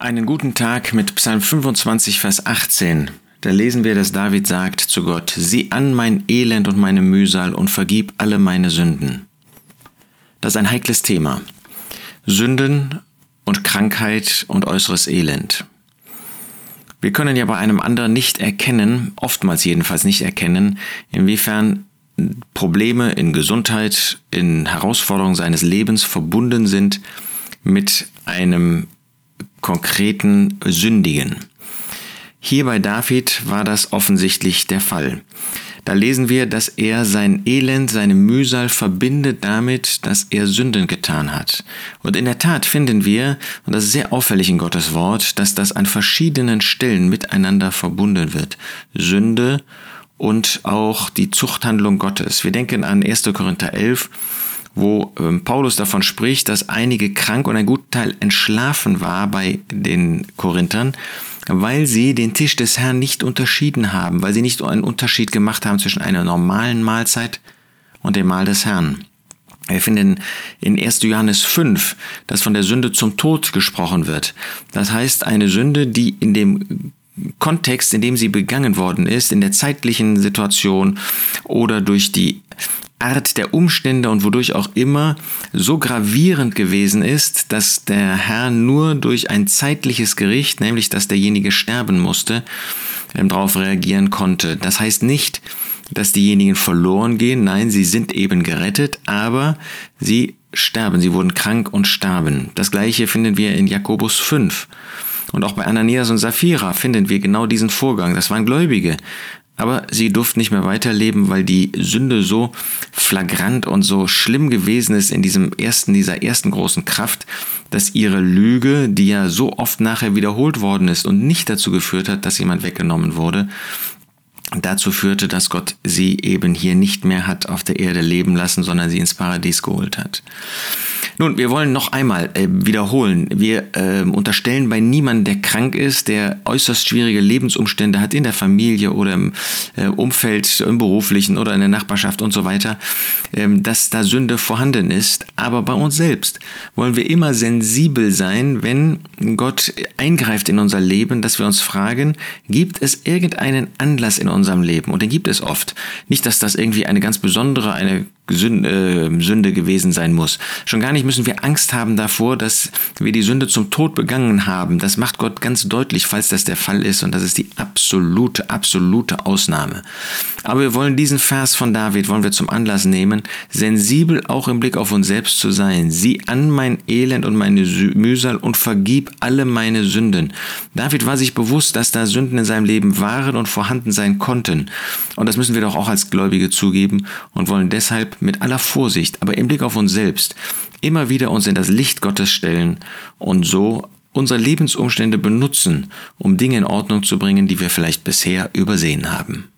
Einen guten Tag mit Psalm 25, Vers 18. Da lesen wir, dass David sagt zu Gott, sieh an mein Elend und meine Mühsal und vergib alle meine Sünden. Das ist ein heikles Thema. Sünden und Krankheit und äußeres Elend. Wir können ja bei einem anderen nicht erkennen, oftmals jedenfalls nicht erkennen, inwiefern Probleme in Gesundheit, in Herausforderungen seines Lebens verbunden sind mit einem konkreten Sündigen. Hier bei David war das offensichtlich der Fall. Da lesen wir, dass er sein Elend, seine Mühsal verbindet damit, dass er Sünden getan hat. Und in der Tat finden wir, und das ist sehr auffällig in Gottes Wort, dass das an verschiedenen Stellen miteinander verbunden wird. Sünde und auch die Zuchthandlung Gottes. Wir denken an 1. Korinther 11, wo ähm, Paulus davon spricht, dass einige krank und ein guter Teil entschlafen war bei den Korinthern, weil sie den Tisch des Herrn nicht unterschieden haben, weil sie nicht einen Unterschied gemacht haben zwischen einer normalen Mahlzeit und dem Mahl des Herrn. Wir finden in 1. Johannes 5, dass von der Sünde zum Tod gesprochen wird. Das heißt, eine Sünde, die in dem Kontext, in dem sie begangen worden ist, in der zeitlichen Situation oder durch die Art der Umstände und wodurch auch immer so gravierend gewesen ist, dass der Herr nur durch ein zeitliches Gericht, nämlich dass derjenige sterben musste, ähm, darauf reagieren konnte. Das heißt nicht, dass diejenigen verloren gehen, nein, sie sind eben gerettet, aber sie sterben, sie wurden krank und starben. Das gleiche finden wir in Jakobus 5. Und auch bei Ananias und Sapphira finden wir genau diesen Vorgang. Das waren Gläubige, aber sie durften nicht mehr weiterleben, weil die Sünde so flagrant und so schlimm gewesen ist in diesem ersten, dieser ersten großen Kraft, dass ihre Lüge, die ja so oft nachher wiederholt worden ist und nicht dazu geführt hat, dass jemand weggenommen wurde, dazu führte, dass Gott sie eben hier nicht mehr hat auf der Erde leben lassen, sondern sie ins Paradies geholt hat. Nun, wir wollen noch einmal äh, wiederholen. Wir äh, unterstellen bei niemandem, der krank ist, der äußerst schwierige Lebensumstände hat in der Familie oder im äh, Umfeld, im beruflichen oder in der Nachbarschaft und so weiter, ähm, dass da Sünde vorhanden ist. Aber bei uns selbst wollen wir immer sensibel sein, wenn Gott eingreift in unser Leben, dass wir uns fragen, gibt es irgendeinen Anlass in unserem Leben? Und den gibt es oft. Nicht, dass das irgendwie eine ganz besondere, eine Sünde gewesen sein muss. Schon gar nicht müssen wir Angst haben davor, dass wir die Sünde zum Tod begangen haben. Das macht Gott ganz deutlich, falls das der Fall ist. Und das ist die absolute, absolute Ausnahme. Aber wir wollen diesen Vers von David, wollen wir zum Anlass nehmen, sensibel auch im Blick auf uns selbst zu sein. Sieh an mein Elend und meine Mühsal und vergib alle meine Sünden. David war sich bewusst, dass da Sünden in seinem Leben waren und vorhanden sein konnten. Und das müssen wir doch auch als Gläubige zugeben und wollen deshalb mit aller Vorsicht, aber im Blick auf uns selbst, immer wieder uns in das Licht Gottes stellen und so unsere Lebensumstände benutzen, um Dinge in Ordnung zu bringen, die wir vielleicht bisher übersehen haben.